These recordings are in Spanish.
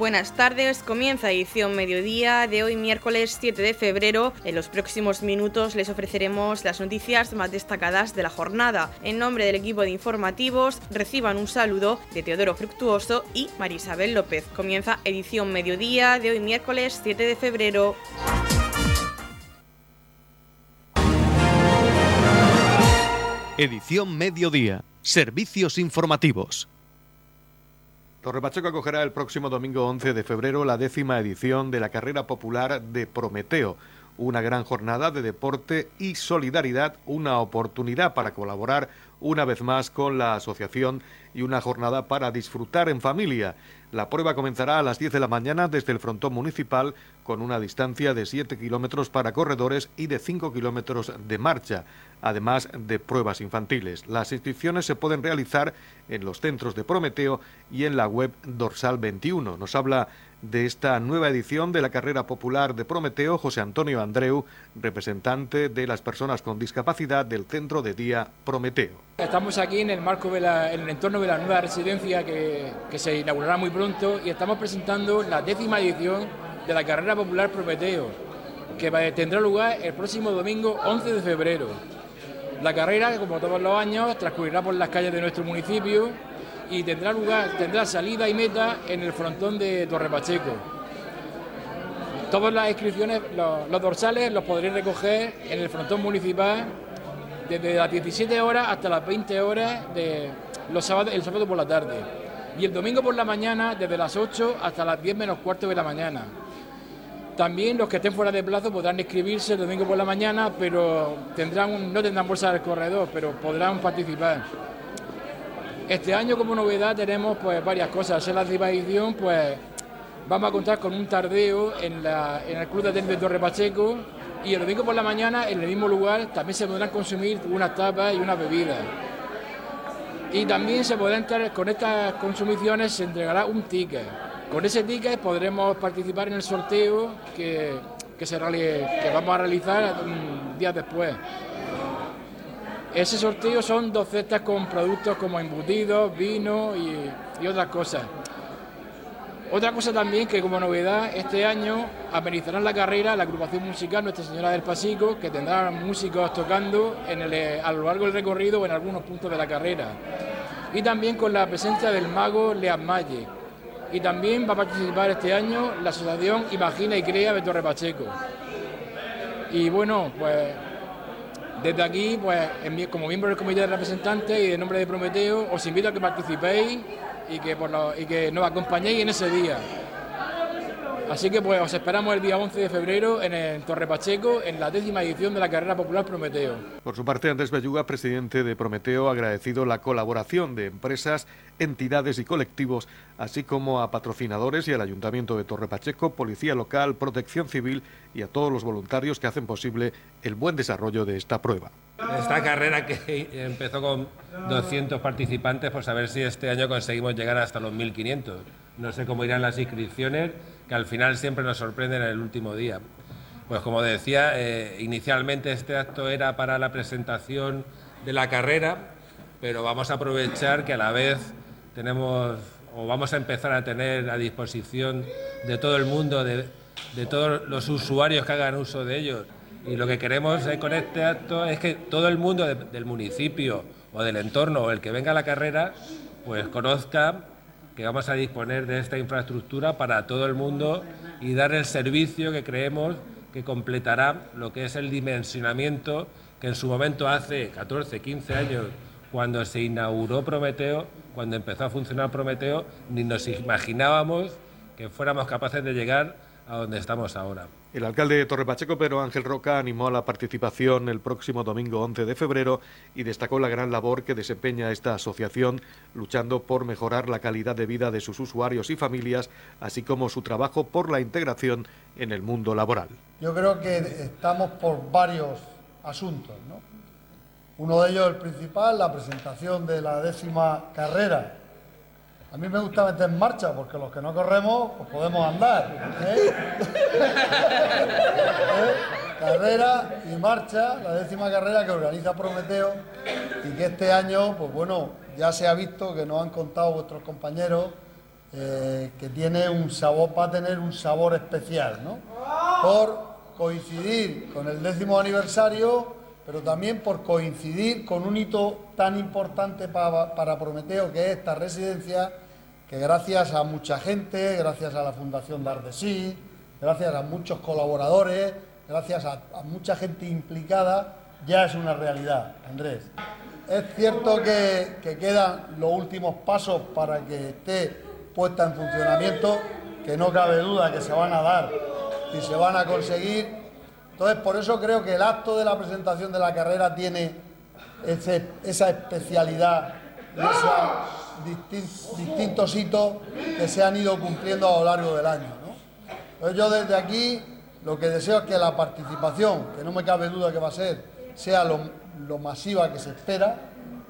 Buenas tardes, comienza edición mediodía de hoy miércoles 7 de febrero. En los próximos minutos les ofreceremos las noticias más destacadas de la jornada. En nombre del equipo de informativos, reciban un saludo de Teodoro Fructuoso y Marisabel López. Comienza edición mediodía de hoy miércoles 7 de febrero. Edición mediodía. Servicios informativos. Torre Pacheco acogerá el próximo domingo 11 de febrero la décima edición de la carrera popular de Prometeo, una gran jornada de deporte y solidaridad, una oportunidad para colaborar una vez más con la asociación y una jornada para disfrutar en familia. La prueba comenzará a las 10 de la mañana desde el frontón municipal con una distancia de 7 kilómetros para corredores y de 5 kilómetros de marcha además de pruebas infantiles. Las inscripciones se pueden realizar en los centros de Prometeo y en la web Dorsal 21. Nos habla de esta nueva edición de la carrera popular de Prometeo José Antonio Andreu, representante de las personas con discapacidad del centro de día Prometeo. Estamos aquí en el marco en el entorno de la nueva residencia que, que se inaugurará muy pronto y estamos presentando la décima edición de la carrera popular Prometeo, que tendrá lugar el próximo domingo 11 de febrero. La carrera, como todos los años, transcurrirá por las calles de nuestro municipio y tendrá lugar, tendrá salida y meta en el frontón de Torre Pacheco. Todas las inscripciones, los, dorsales los podréis recoger en el frontón municipal desde las 17 horas hasta las 20 horas de los sábados, el sábado por la tarde. Y el domingo por la mañana, desde las 8 hasta las 10 menos cuarto de la mañana. También los que estén fuera de plazo podrán inscribirse el domingo por la mañana, pero tendrán no tendrán bolsa del corredor, pero podrán participar. Este año como novedad tenemos pues varias cosas. En la edición pues vamos a contar con un tardeo en, el Club de Tenis de Torre Pacheco y el domingo por la mañana en el mismo lugar también se podrán consumir unas tapas y unas bebidas. Y también se podrán entrar con estas consumiciones se entregará un ticket con ese ticket podremos participar en el sorteo que, se que vamos a realizar días después. Ese sorteo son dos cestas con productos como embutidos, vino y, otras cosas. Otra cosa también que como novedad este año amenizarán la carrera la agrupación musical Nuestra Señora del Pasico, que tendrá músicos tocando a lo largo del recorrido o en algunos puntos de la carrera. Y también con la presencia del mago Leas Malle, y también va a participar este año la asociación Imagina y Crea de Torre Pacheco. Y bueno, pues desde aquí, pues como miembro del comité de representantes y de nombre de Prometeo, os invito a que participéis y que, por y que nos acompañéis en ese día. Así que pues os esperamos el día 11 de febrero en el Torre Pacheco en la décima edición de la carrera popular Prometeo. Por su parte, Andrés Belluga, presidente de Prometeo, ha agradecido la colaboración de empresas, entidades y colectivos, así como a patrocinadores y al Ayuntamiento de Torre Pacheco, Policía Local, Protección Civil y a todos los voluntarios que hacen posible el buen desarrollo de esta prueba. Esta carrera que empezó con 200 participantes, pues a ver si este año conseguimos llegar hasta los 1.500. No sé cómo irán las inscripciones que al final siempre nos sorprenden en el último día. Pues como decía, eh, inicialmente este acto era para la presentación de la carrera, pero vamos a aprovechar que a la vez tenemos o vamos a empezar a tener a disposición de todo el mundo, de, todos los usuarios que hagan uso de ellos. Y lo que queremos eh, con este acto es que todo el mundo del municipio o del entorno o el que venga a la carrera, pues conozca que vamos a disponer de esta infraestructura para todo el mundo y dar el servicio que creemos que completará lo que es el dimensionamiento que en su momento hace 14, 15 años, cuando se inauguró Prometeo, cuando empezó a funcionar Prometeo, ni nos imaginábamos que fuéramos capaces de llegar a donde estamos ahora. El alcalde de Torrepacheco, Pedro Ángel Roca, animó a la participación el próximo domingo 11 de febrero y destacó la gran labor que desempeña esta asociación luchando por mejorar la calidad de vida de sus usuarios y familias, así como su trabajo por la integración en el mundo laboral. Yo creo que estamos por varios asuntos. ¿no? Uno de ellos, el principal, la presentación de la décima carrera a mí me gusta meter en marcha porque los que no corremos, pues podemos andar. ¿eh? Carrera y marcha, la décima carrera que organiza Prometeo y que este año, pues bueno, ya se ha visto que nos han contado vuestros compañeros eh, que tiene un sabor, va a tener un sabor especial, ¿no? Por coincidir con el décimo aniversario, pero también por coincidir con un hito tan importante para, para Prometeo, que es esta residencia, que gracias a mucha gente, gracias a la Fundación Dardesí, gracias a muchos colaboradores, gracias a, mucha gente implicada, ya es una realidad, Andrés. Es cierto que, que, quedan los últimos pasos para que esté puesta en funcionamiento, que no cabe duda que se van a dar y se van a conseguir. Entonces, por eso creo que el acto de la presentación de la carrera tiene esa especialidad y distintos hitos que se han ido cumpliendo a lo largo del año. ¿no? Yo desde aquí lo que deseo es que la participación, que no me cabe duda que va a ser, sea lo, lo masiva que se espera,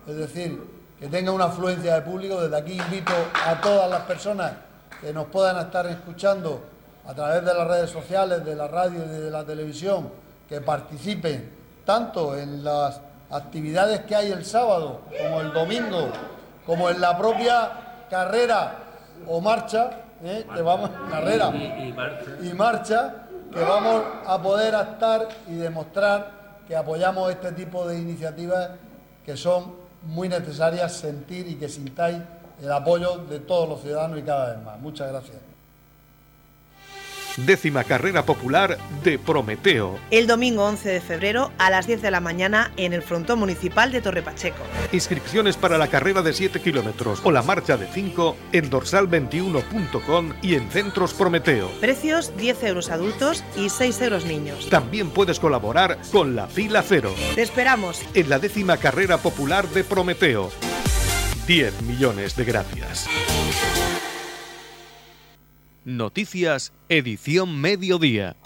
es decir, que tenga una afluencia de público. Desde aquí invito a todas las personas que nos puedan estar escuchando a través de las redes sociales, de la radio y de la televisión, que participen tanto en las actividades que hay el sábado como el domingo, como en la propia carrera o marcha, ¿eh? que vamos, carrera y, y, marcha. y marcha, que vamos a poder estar y demostrar que apoyamos este tipo de iniciativas que son muy necesarias sentir y que sintáis el apoyo de todos los ciudadanos y cada vez más. Muchas gracias. Décima carrera popular de Prometeo. El domingo 11 de febrero a las 10 de la mañana en el frontón municipal de Torre Pacheco. Inscripciones para la carrera de 7 kilómetros o la marcha de 5 en dorsal21.com y en Centros Prometeo. Precios 10 euros adultos y 6 euros niños. También puedes colaborar con la fila cero. Te esperamos en la décima carrera popular de Prometeo. 10 millones de gracias. Noticias, edición mediodía.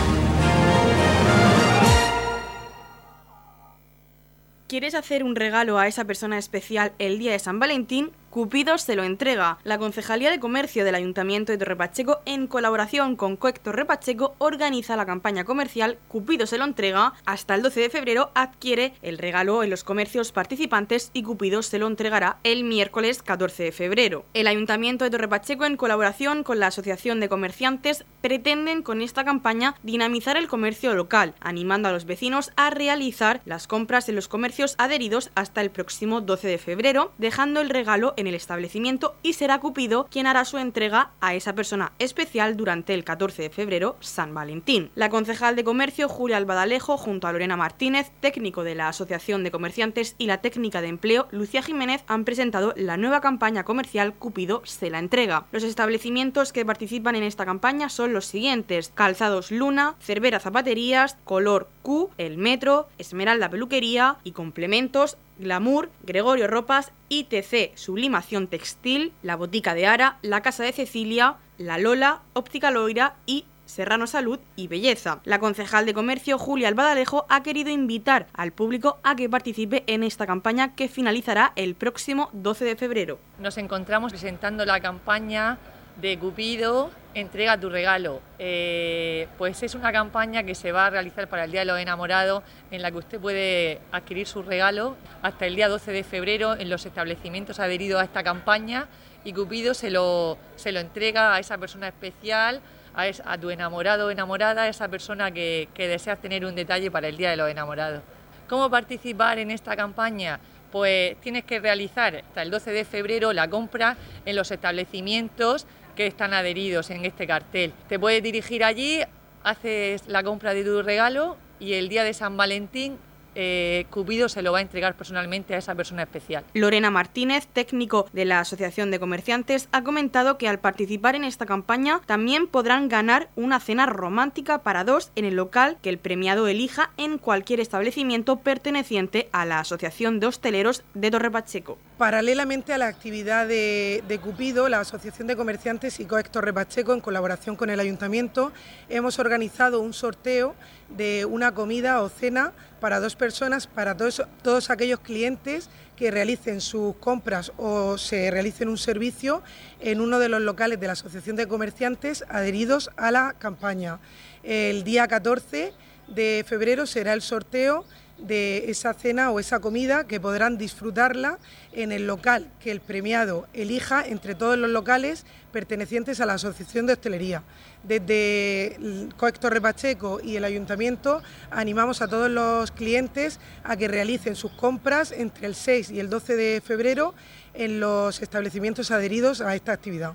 ¿Quieres hacer un regalo a esa persona especial el día de San Valentín? Cupido se lo entrega. La Concejalía de Comercio del Ayuntamiento de Torrepacheco, en colaboración con COEC Torrepacheco, organiza la campaña comercial Cupido se lo entrega. Hasta el 12 de febrero adquiere el regalo en los comercios participantes y Cupido se lo entregará el miércoles 14 de febrero. El Ayuntamiento de Torrepacheco, en colaboración con la Asociación de Comerciantes, pretenden con esta campaña dinamizar el comercio local, animando a los vecinos a realizar las compras en los comercios adheridos hasta el próximo 12 de febrero, dejando el regalo en el establecimiento y será Cupido quien hará su entrega a esa persona especial durante el 14 de febrero, San Valentín. La concejal de comercio Julia Albadalejo, junto a Lorena Martínez, técnico de la Asociación de Comerciantes y la técnica de empleo Lucía Jiménez, han presentado la nueva campaña comercial Cupido se la entrega. Los establecimientos que participan en esta campaña son los siguientes: Calzados Luna, Cervera Zapaterías, Color Q, El Metro, Esmeralda Peluquería y complementos Glamour, Gregorio Ropas, ITC Sublimación Textil, La Botica de Ara, La Casa de Cecilia, La Lola, Óptica Loira y Serrano Salud y Belleza. La concejal de comercio Julia Albadalejo ha querido invitar al público a que participe en esta campaña que finalizará el próximo 12 de febrero. Nos encontramos presentando la campaña de Cupido, entrega tu regalo. Eh, pues es una campaña que se va a realizar para el Día de los Enamorados, en la que usted puede adquirir su regalo hasta el día 12 de febrero en los establecimientos adheridos a esta campaña y Cupido se lo, se lo entrega a esa persona especial, a, tu enamorado o enamorada, a esa persona que, que deseas tener un detalle para el Día de los Enamorados. ¿Cómo participar en esta campaña? Pues tienes que realizar hasta el 12 de febrero la compra en los establecimientos que están adheridos en este cartel. Te puedes dirigir allí, haces la compra de tu regalo y el día de San Valentín eh, Cupido se lo va a entregar personalmente a esa persona especial. Lorena Martínez, técnico de la Asociación de Comerciantes, ha comentado que al participar en esta campaña también podrán ganar una cena romántica para dos en el local que el premiado elija en cualquier establecimiento perteneciente a la Asociación de Hosteleros de Torre Pacheco. Paralelamente a la actividad de, Cupido, la Asociación de Comerciantes y COEX Torre Pacheco, en colaboración con el Ayuntamiento, hemos organizado un sorteo de una comida o cena para dos personas, para todos aquellos clientes que realicen sus compras o se realicen un servicio en uno de los locales de la Asociación de Comerciantes adheridos a la campaña. El día 14 de febrero será el sorteo de esa cena o esa comida que podrán disfrutarla en el local que el premiado elija entre todos los locales pertenecientes a la Asociación de Hostelería. Desde Coector Repacheco y el Ayuntamiento animamos a todos los clientes a que realicen sus compras entre el 6 y el 12 de febrero en los establecimientos adheridos a esta actividad.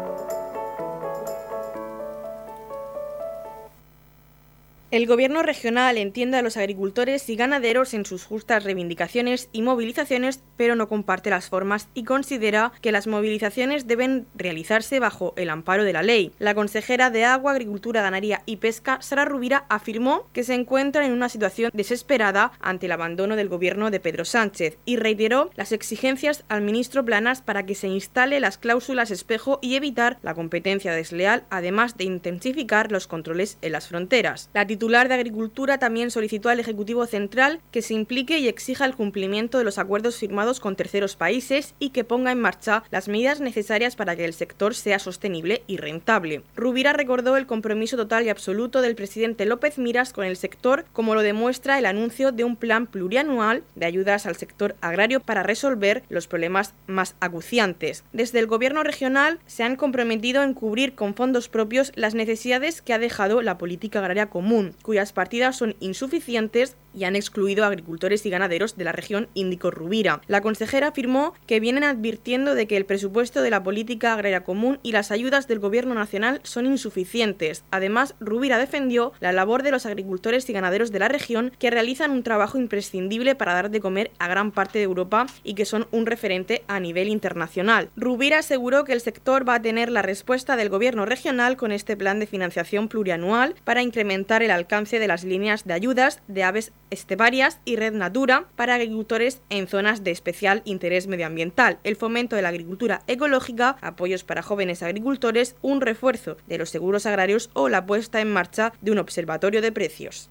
El Gobierno regional entiende a los agricultores y ganaderos en sus justas reivindicaciones y movilizaciones, pero no comparte las formas y considera que las movilizaciones deben realizarse bajo el amparo de la ley. La consejera de Agua, Agricultura, Ganadería y Pesca, Sara Rubira, afirmó que se encuentra en una situación desesperada ante el abandono del Gobierno de Pedro Sánchez y reiteró las exigencias al ministro Planas para que se instale las cláusulas espejo y evitar la competencia desleal, además de intensificar los controles en las fronteras. Titular de Agricultura también solicitó al Ejecutivo Central que se implique y exija el cumplimiento de los acuerdos firmados con terceros países y que ponga en marcha las medidas necesarias para que el sector sea sostenible y rentable. Rubira recordó el compromiso total y absoluto del presidente López Miras con el sector, como lo demuestra el anuncio de un plan plurianual de ayudas al sector agrario para resolver los problemas más acuciantes. Desde el Gobierno regional se han comprometido en cubrir con fondos propios las necesidades que ha dejado la política agraria común cuyas partidas son insuficientes y han excluido a agricultores y ganaderos de la región Índico-Rubira. La consejera afirmó que vienen advirtiendo de que el presupuesto de la política agraria común y las ayudas del Gobierno nacional son insuficientes. Además, Rubira defendió la labor de los agricultores y ganaderos de la región que realizan un trabajo imprescindible para dar de comer a gran parte de Europa y que son un referente a nivel internacional. Rubira aseguró que el sector va a tener la respuesta del Gobierno regional con este plan de financiación plurianual para incrementar el alcance de las líneas de ayudas de aves esteparias y Red Natura para agricultores en zonas de especial interés medioambiental, el fomento de la agricultura ecológica, apoyos para jóvenes agricultores, un refuerzo de los seguros agrarios o la puesta en marcha de un observatorio de precios.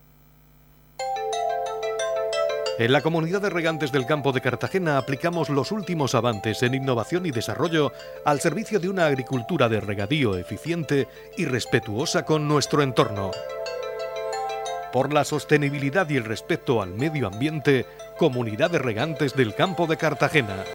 En la comunidad de regantes del campo de Cartagena aplicamos los últimos avances en innovación y desarrollo al servicio de una agricultura de regadío eficiente y respetuosa con nuestro entorno por la sostenibilidad y el respeto al medio ambiente, Comunidad de Regantes del Campo de Cartagena.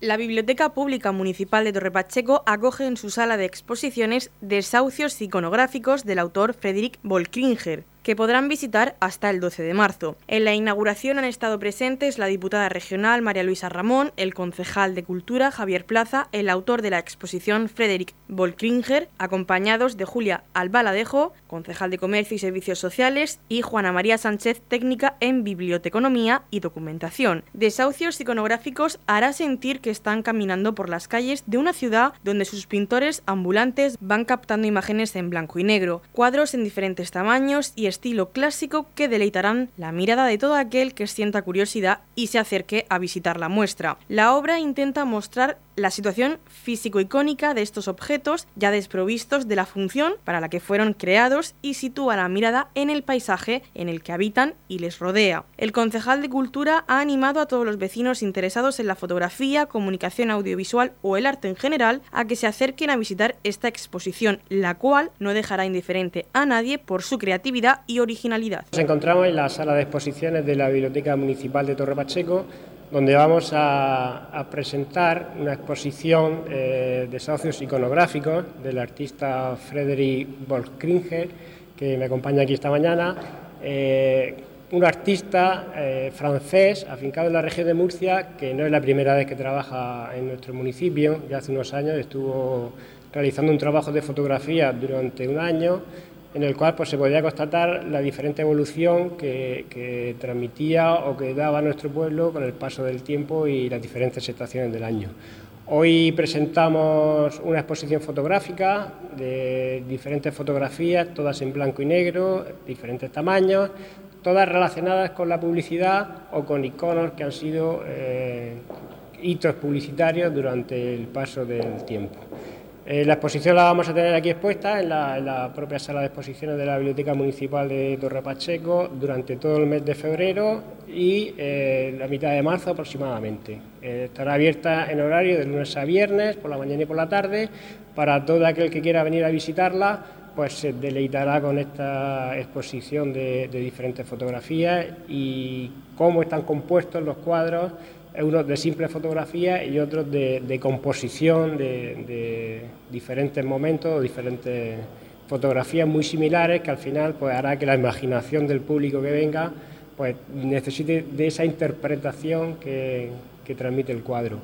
La Biblioteca Pública Municipal de Torrepacheco acoge en su sala de exposiciones desahucios iconográficos del autor Frederick Volkringer, que podrán visitar hasta el 12 de marzo. En la inauguración han estado presentes la diputada regional María Luisa Ramón, el concejal de Cultura Javier Plaza, el autor de la exposición Frederick Volkringer, acompañados de Julia Albaladejo, concejal de Comercio y Servicios Sociales, y Juana María Sánchez, técnica en Biblioteconomía y Documentación. Desahucios iconográficos hará sentir que están caminando por las calles de una ciudad donde sus pintores ambulantes van captando imágenes en blanco y negro, cuadros en diferentes tamaños y estilo clásico que deleitarán la mirada de todo aquel que sienta curiosidad y se acerque a visitar la muestra. La obra intenta mostrar la situación físico-icónica de estos objetos ya desprovistos de la función para la que fueron creados y sitúa la mirada en el paisaje en el que habitan y les rodea. El concejal de Cultura ha animado a todos los vecinos interesados en la fotografía, comunicación audiovisual o el arte en general a que se acerquen a visitar esta exposición, la cual no dejará indiferente a nadie por su creatividad y originalidad. Nos encontramos en la sala de exposiciones de la Biblioteca Municipal de Torre Pacheco donde vamos a, presentar una exposición eh, de socios iconográficos del artista Frederick Volkringer, que me acompaña aquí esta mañana. Eh, un artista eh, francés afincado en la región de Murcia, que no es la primera vez que trabaja en nuestro municipio, ya hace unos años estuvo realizando un trabajo de fotografía durante un año en el cual pues, se podía constatar la diferente evolución que, transmitía o que daba nuestro pueblo con el paso del tiempo y las diferentes estaciones del año. Hoy presentamos una exposición fotográfica de diferentes fotografías, todas en blanco y negro, diferentes tamaños, todas relacionadas con la publicidad o con iconos que han sido eh, hitos publicitarios durante el paso del tiempo. Eh, la exposición la vamos a tener aquí expuesta en la, propia sala de exposiciones de la Biblioteca Municipal de Torre Pacheco durante todo el mes de febrero y eh, la mitad de marzo aproximadamente. Eh, estará abierta en horario de lunes a viernes, por la mañana y por la tarde. Para todo aquel que quiera venir a visitarla, pues se deleitará con esta exposición de diferentes fotografías y cómo están compuestos los cuadros unos de simple fotografía y otros de, composición de, diferentes momentos, diferentes fotografías muy similares que al final pues hará que la imaginación del público que venga pues necesite de esa interpretación que, transmite el cuadro.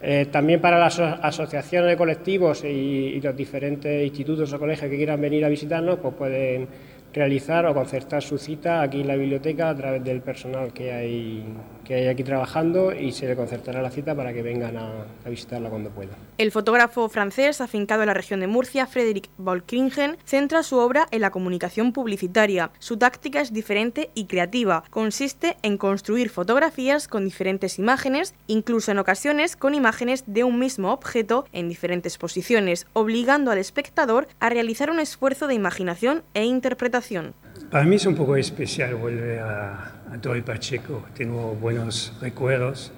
Eh, también para las asociaciones de colectivos y, y, los diferentes institutos o colegios que quieran venir a visitarnos, pues pueden realizar o concertar su cita aquí en la biblioteca a través del personal que hay, que hay aquí trabajando y se le concertará la cita para que vengan a, visitarla cuando puedan. El fotógrafo francés, afincado en la región de Murcia, Frédéric Volkringen, centra su obra en la comunicación publicitaria. Su táctica es diferente y creativa. Consiste en construir fotografías con diferentes imágenes, incluso en ocasiones con imágenes de un mismo objeto en diferentes posiciones, obligando al espectador a realizar un esfuerzo de imaginación e interpretación para mí es un poco especial volver a, a Pacheco. Tengo buenos recuerdos,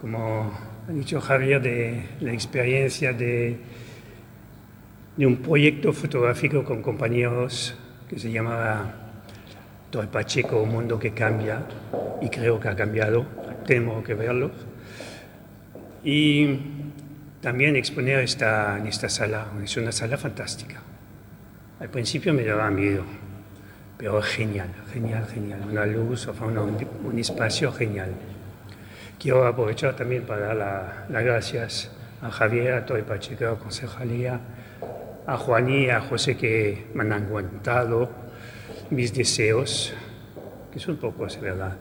como ha dicho Javier, de la experiencia de, de un proyecto fotográfico con compañeros que se llamaba Torre Pacheco, un mundo que cambia, y creo que ha cambiado, tenemos que verlo. Y también exponer esta, en esta sala, es una sala fantástica. Al principio me daba miedo, pero genial, genial, genial. Una luz, un, un, espacio genial. Quiero aprovechar también para dar las gracias a Javier, a Toy Pacheco, a Concejalía, a Juan y a José que me han aguantado mis deseos, que son pocos, verdad.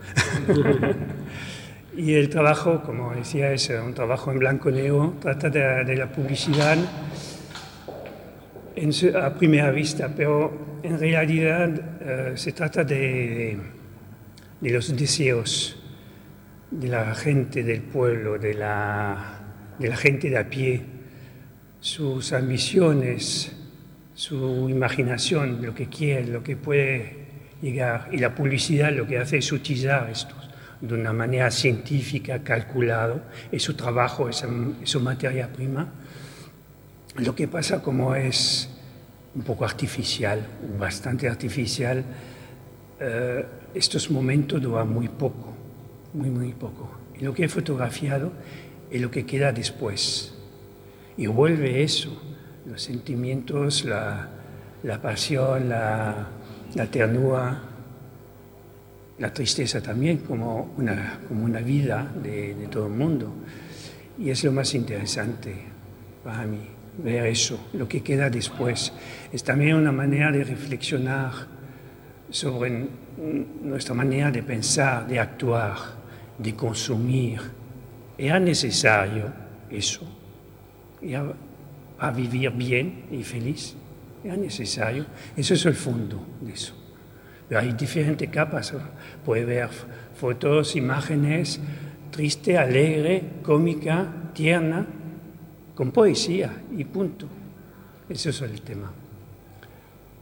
y el trabajo, como decía, es un trabajo en blanco y negro, trata de, de la publicidad a primera vista, pero en realidad eh, se trata de, de, los deseos de la gente del pueblo, de la, de la gente de a pie, sus ambiciones, su imaginación, lo que quiere, lo que puede llegar. Y la publicidad lo que hace es utilizar esto de una manera científica, calculado, es su trabajo, es su materia prima lo que pasa como es un poco artificial, bastante artificial, eh, estos momentos duran muy poco, muy, muy poco. Y lo que he fotografiado es lo que queda después. Y vuelve eso, los sentimientos, la, pasión, la, ternura, la tristeza también, como una, como una vida de, de todo el mundo. Y es lo más interesante para mí ver eso, lo que queda después. Es también una manera de reflexionar sobre nuestra manera de pensar, de actuar, de consumir. Era necesario eso, era a vivir bien y feliz. Era necesario. Eso es el fondo de eso. Pero hay diferentes capas. Puede ver fotos, imágenes, triste, alegre, cómica, tierna, con poesía y punto. Eso es el tema.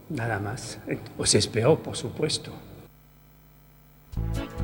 Nada más. Os espero, por supuesto.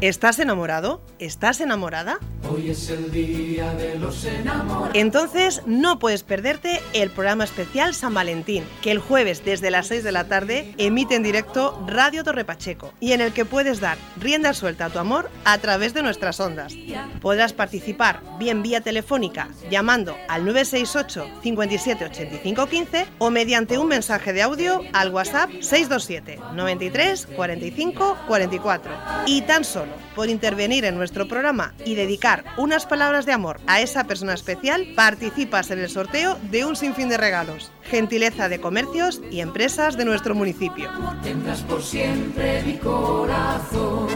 ¿Estás enamorado? ¿Estás enamorada? Hoy es el día de los enamorados. Entonces no puedes perderte el programa especial San Valentín, que el jueves desde las 6 de la tarde emite en directo Radio Torre Pacheco y en el que puedes dar rienda suelta a tu amor a través de nuestras ondas. Podrás participar bien vía telefónica llamando al 968 57 85 15 o mediante un mensaje de audio al WhatsApp 627 93 45 44. Y tan solo por intervenir en nuestro programa y dedicar unas palabras de amor a esa persona especial, participas en el sorteo de un sinfín de regalos. Gentileza de comercios y empresas de nuestro municipio. Tendrás por siempre mi corazón.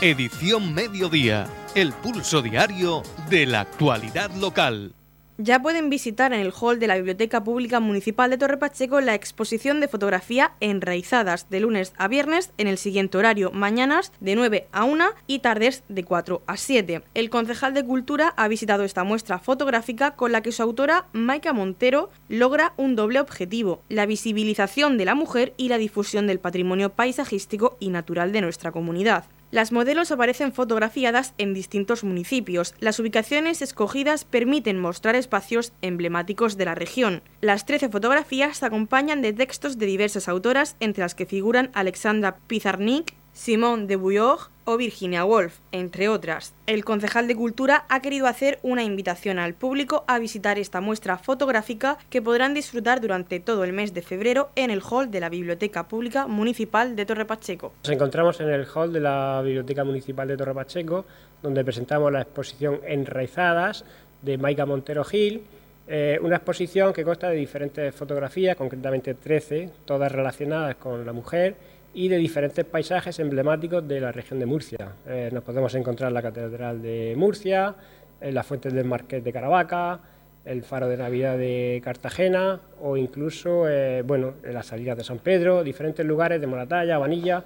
Edición Mediodía, el pulso diario de la actualidad local. Ya pueden visitar en el hall de la Biblioteca Pública Municipal de Torre Pacheco la exposición de fotografía Enraizadas de lunes a viernes en el siguiente horario, mañanas de 9 a 1 y tardes de 4 a 7. El concejal de Cultura ha visitado esta muestra fotográfica con la que su autora, Maika Montero, logra un doble objetivo, la visibilización de la mujer y la difusión del patrimonio paisajístico y natural de nuestra comunidad. Las modelos aparecen fotografiadas en distintos municipios. Las ubicaciones escogidas permiten mostrar espacios emblemáticos de la región. Las 13 fotografías se acompañan de textos de diversas autoras, entre las que figuran Alexandra Pizarnik, Simone de Bouillog o Virginia Woolf, entre otras. El concejal de Cultura ha querido hacer una invitación al público a visitar esta muestra fotográfica que podrán disfrutar durante todo el mes de febrero en el hall de la Biblioteca Pública Municipal de Torre Pacheco. Nos encontramos en el hall de la Biblioteca Municipal de Torre Pacheco, donde presentamos la exposición Enraizadas de Maika Montero Gil, eh, una exposición que consta de diferentes fotografías, concretamente 13, todas relacionadas con la mujer y de diferentes paisajes emblemáticos de la región de Murcia. Eh, nos podemos encontrar la Catedral de Murcia, en las fuentes del Marqués de Caravaca, el Faro de Navidad de Cartagena o incluso eh, bueno, las salidas de San Pedro, diferentes lugares de Moratalla, Vanilla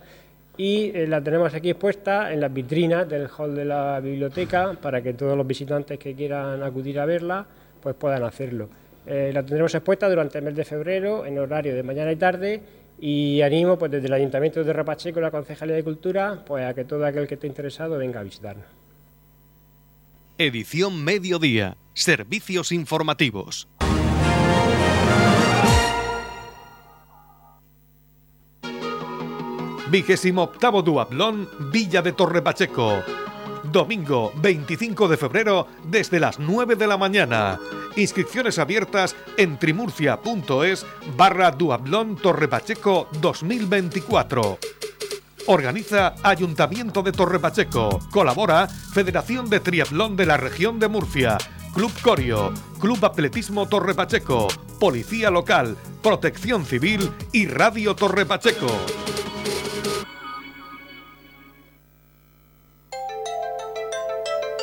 y eh, la tenemos aquí expuesta en las vitrinas del hall de la biblioteca para que todos los visitantes que quieran acudir a verla pues puedan hacerlo. la tendremos expuesta durante el mes de febrero en horario de mañana y tarde y animo pues, desde el Ayuntamiento de Rapacheco la Concejalía de Cultura pues, a que todo aquel que esté interesado venga a visitarnos. Edición Mediodía. Servicios informativos. Vigésimo octavo Duablón, Villa de Torre Pacheco. Domingo 25 de febrero desde las 9 de la mañana. Inscripciones abiertas en trimurcia.es barra Duablón Torrepacheco 2024. Organiza Ayuntamiento de Torrepacheco. Colabora Federación de Triatlón de la Región de Murcia. Club Corio, Club Atletismo Torrepacheco, Policía Local, Protección Civil y Radio Torrepacheco.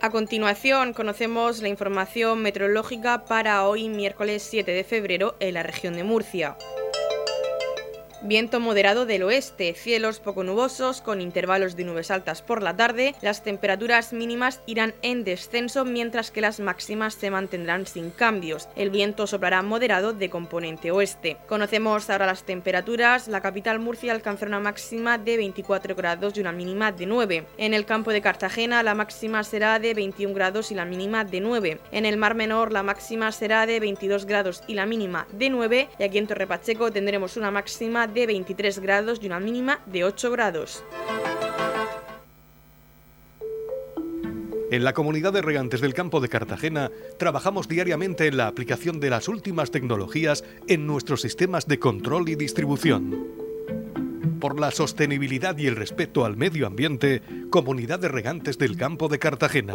A continuación conocemos la información meteorológica para hoy miércoles 7 de febrero en la región de Murcia. Viento moderado del oeste, cielos poco nubosos con intervalos de nubes altas por la tarde, las temperaturas mínimas irán en descenso mientras que las máximas se mantendrán sin cambios. El viento soplará moderado de componente oeste. Conocemos ahora las temperaturas, la capital Murcia alcanzará una máxima de 24 grados y una mínima de 9. En el campo de Cartagena la máxima será de 21 grados y la mínima de 9. En el Mar Menor la máxima será de 22 grados y la mínima de 9 y aquí en Torre Pacheco tendremos una máxima de 23 grados y una mínima de 8 grados. En la comunidad de regantes del campo de Cartagena trabajamos diariamente en la aplicación de las últimas tecnologías en nuestros sistemas de control y distribución. Por la sostenibilidad y el respeto al medio ambiente, Comunidad de Regantes del Campo de Cartagena.